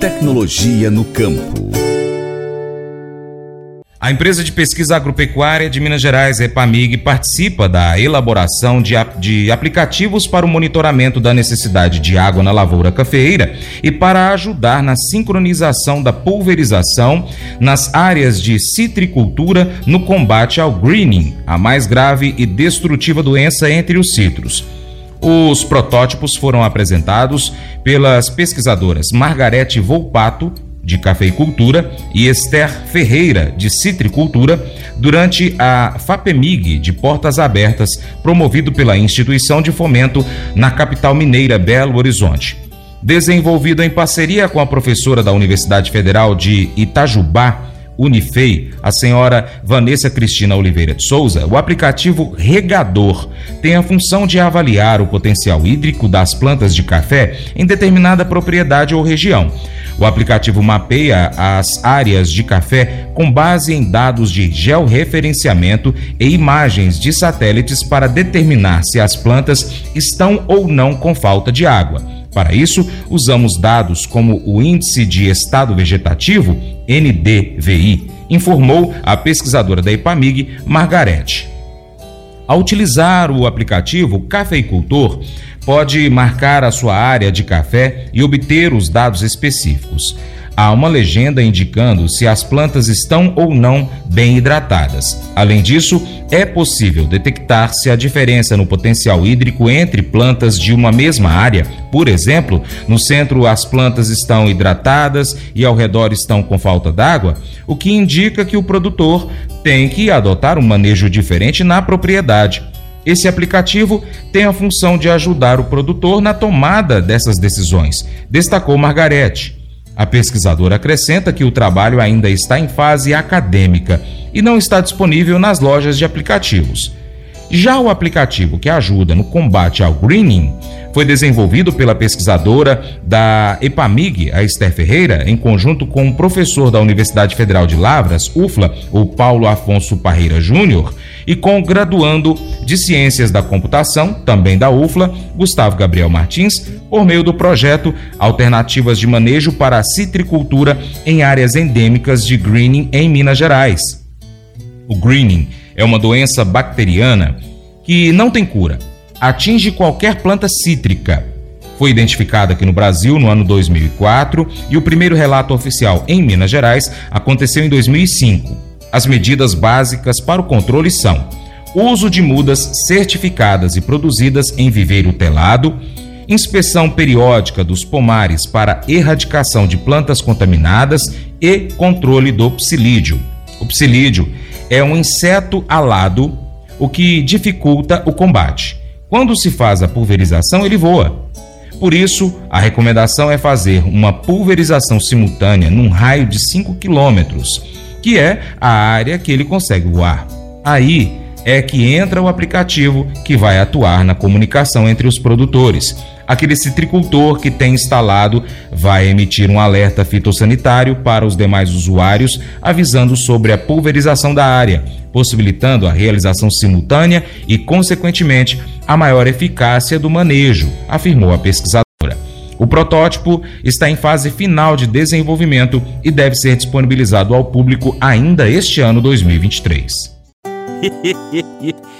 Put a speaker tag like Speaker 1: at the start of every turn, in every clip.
Speaker 1: tecnologia no campo.
Speaker 2: A empresa de pesquisa agropecuária de Minas Gerais, EPAMIG, participa da elaboração de, de, aplicativos para o monitoramento da necessidade de água na lavoura cafeeira e para ajudar na sincronização da pulverização nas áreas de citricultura no combate ao greening, a mais grave e destrutiva doença entre os citros. Os protótipos foram apresentados pelas pesquisadoras Margarete Volpato de cafeicultura e Esther Ferreira de citricultura durante a FAPEMIG de Portas Abertas, promovido pela instituição de fomento na capital mineira Belo Horizonte. Desenvolvido em parceria com a professora da Universidade Federal de Itajubá, Unifei, a senhora Vanessa Cristina Oliveira de Souza, o aplicativo Regador tem a função de avaliar o potencial hídrico das plantas de café em determinada propriedade ou região. O aplicativo mapeia as áreas de café com base em dados de georreferenciamento e imagens de satélites para determinar se as plantas estão ou não com falta de água. Para isso, usamos dados como o Índice de Estado Vegetativo, NDVI, informou a pesquisadora da IPAMIG, Margarete. Ao utilizar o aplicativo, o cafeicultor pode marcar a sua área de café e obter os dados específicos. Há uma legenda indicando se as plantas estão ou não bem hidratadas. Além disso, é possível detectar se a diferença no potencial hídrico entre plantas de uma mesma área, por exemplo, no centro as plantas estão hidratadas e ao redor estão com falta d'água, o que indica que o produtor tem que adotar um manejo diferente na propriedade. Esse aplicativo tem a função de ajudar o produtor na tomada dessas decisões, destacou Margarete. A pesquisadora acrescenta que o trabalho ainda está em fase acadêmica e não está disponível nas lojas de aplicativos. Já o aplicativo que ajuda no combate ao greening foi desenvolvido pela pesquisadora da EPAMIG, a Esther Ferreira, em conjunto com um professor da Universidade Federal de Lavras, UFLA, o Paulo Afonso Parreira Júnior, e com o graduando de Ciências da Computação, também da UFLA, Gustavo Gabriel Martins, por meio do projeto Alternativas de Manejo para a Citricultura em Áreas Endêmicas de Greening em Minas Gerais. O greening é uma doença bacteriana que não tem cura atinge qualquer planta cítrica. Foi identificada aqui no Brasil no ano 2004 e o primeiro relato oficial em Minas Gerais aconteceu em 2005. As medidas básicas para o controle são: uso de mudas certificadas e produzidas em viveiro telado, inspeção periódica dos pomares para erradicação de plantas contaminadas e controle do psilídeo. O psilídeo é um inseto alado, o que dificulta o combate. Quando se faz a pulverização, ele voa. Por isso, a recomendação é fazer uma pulverização simultânea num raio de 5 quilômetros, que é a área que ele consegue voar. Aí é que entra o aplicativo que vai atuar na comunicação entre os produtores. Aquele citricultor que tem instalado vai emitir um alerta fitossanitário para os demais usuários, avisando sobre a pulverização da área, possibilitando a realização simultânea e, consequentemente, a maior eficácia do manejo, afirmou a pesquisadora. O protótipo está em fase final de desenvolvimento e deve ser disponibilizado ao público ainda este ano 2023.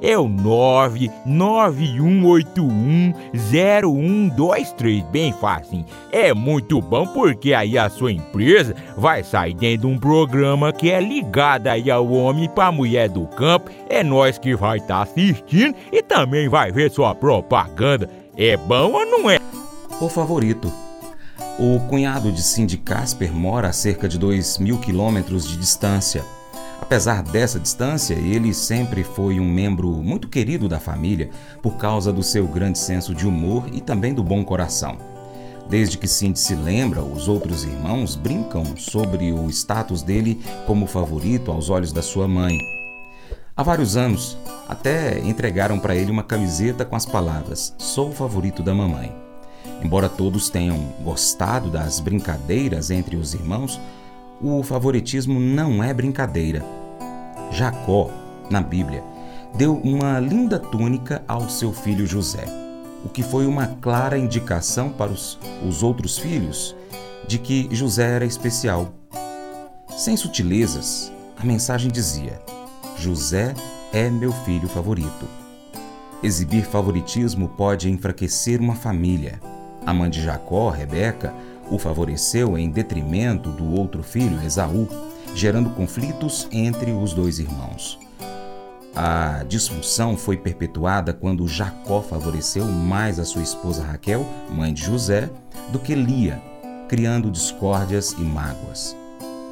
Speaker 3: é o 991810123, bem fácil. É muito bom porque aí a sua empresa vai sair dentro de um programa que é ligado aí ao homem para mulher do campo. É nós que vai estar tá assistindo e também vai ver sua propaganda. É bom ou não é?
Speaker 2: O favorito. O cunhado de Cindy Casper mora a cerca de 2 mil quilômetros de distância. Apesar dessa distância, ele sempre foi um membro muito querido da família por causa do seu grande senso de humor e também do bom coração. Desde que Cindy se lembra, os outros irmãos brincam sobre o status dele como favorito aos olhos da sua mãe. Há vários anos, até entregaram para ele uma camiseta com as palavras: Sou o favorito da mamãe. Embora todos tenham gostado das brincadeiras entre os irmãos, o favoritismo não é brincadeira. Jacó, na Bíblia, deu uma linda túnica ao seu filho José, o que foi uma clara indicação para os, os outros filhos de que José era especial. Sem sutilezas, a mensagem dizia: José é meu filho favorito. Exibir favoritismo pode enfraquecer uma família. A mãe de Jacó, Rebeca, o favoreceu em detrimento do outro filho, Esaú, gerando conflitos entre os dois irmãos. A disfunção foi perpetuada quando Jacó favoreceu mais a sua esposa Raquel, mãe de José, do que Lia, criando discórdias e mágoas.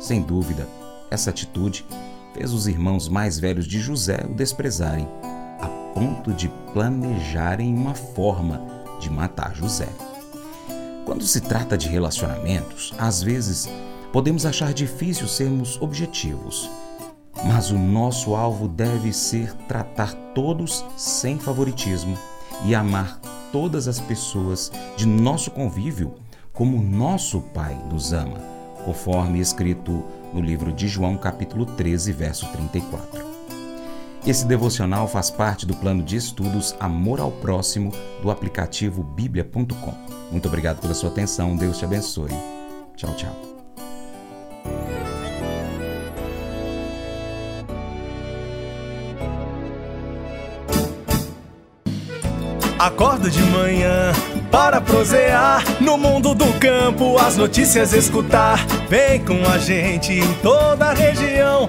Speaker 2: Sem dúvida, essa atitude fez os irmãos mais velhos de José o desprezarem, a ponto de planejarem uma forma de matar José. Quando se trata de relacionamentos, às vezes podemos achar difícil sermos objetivos, mas o nosso alvo deve ser tratar todos sem favoritismo e amar todas as pessoas de nosso convívio como nosso Pai nos ama, conforme escrito no livro de João, capítulo 13, verso 34. Esse devocional faz parte do plano de estudos Amor ao Próximo do aplicativo bíblia.com. Muito obrigado pela sua atenção, Deus te abençoe. Tchau, tchau.
Speaker 4: Acordo de manhã para prosear no mundo do campo, as notícias escutar. Vem com a gente em toda a região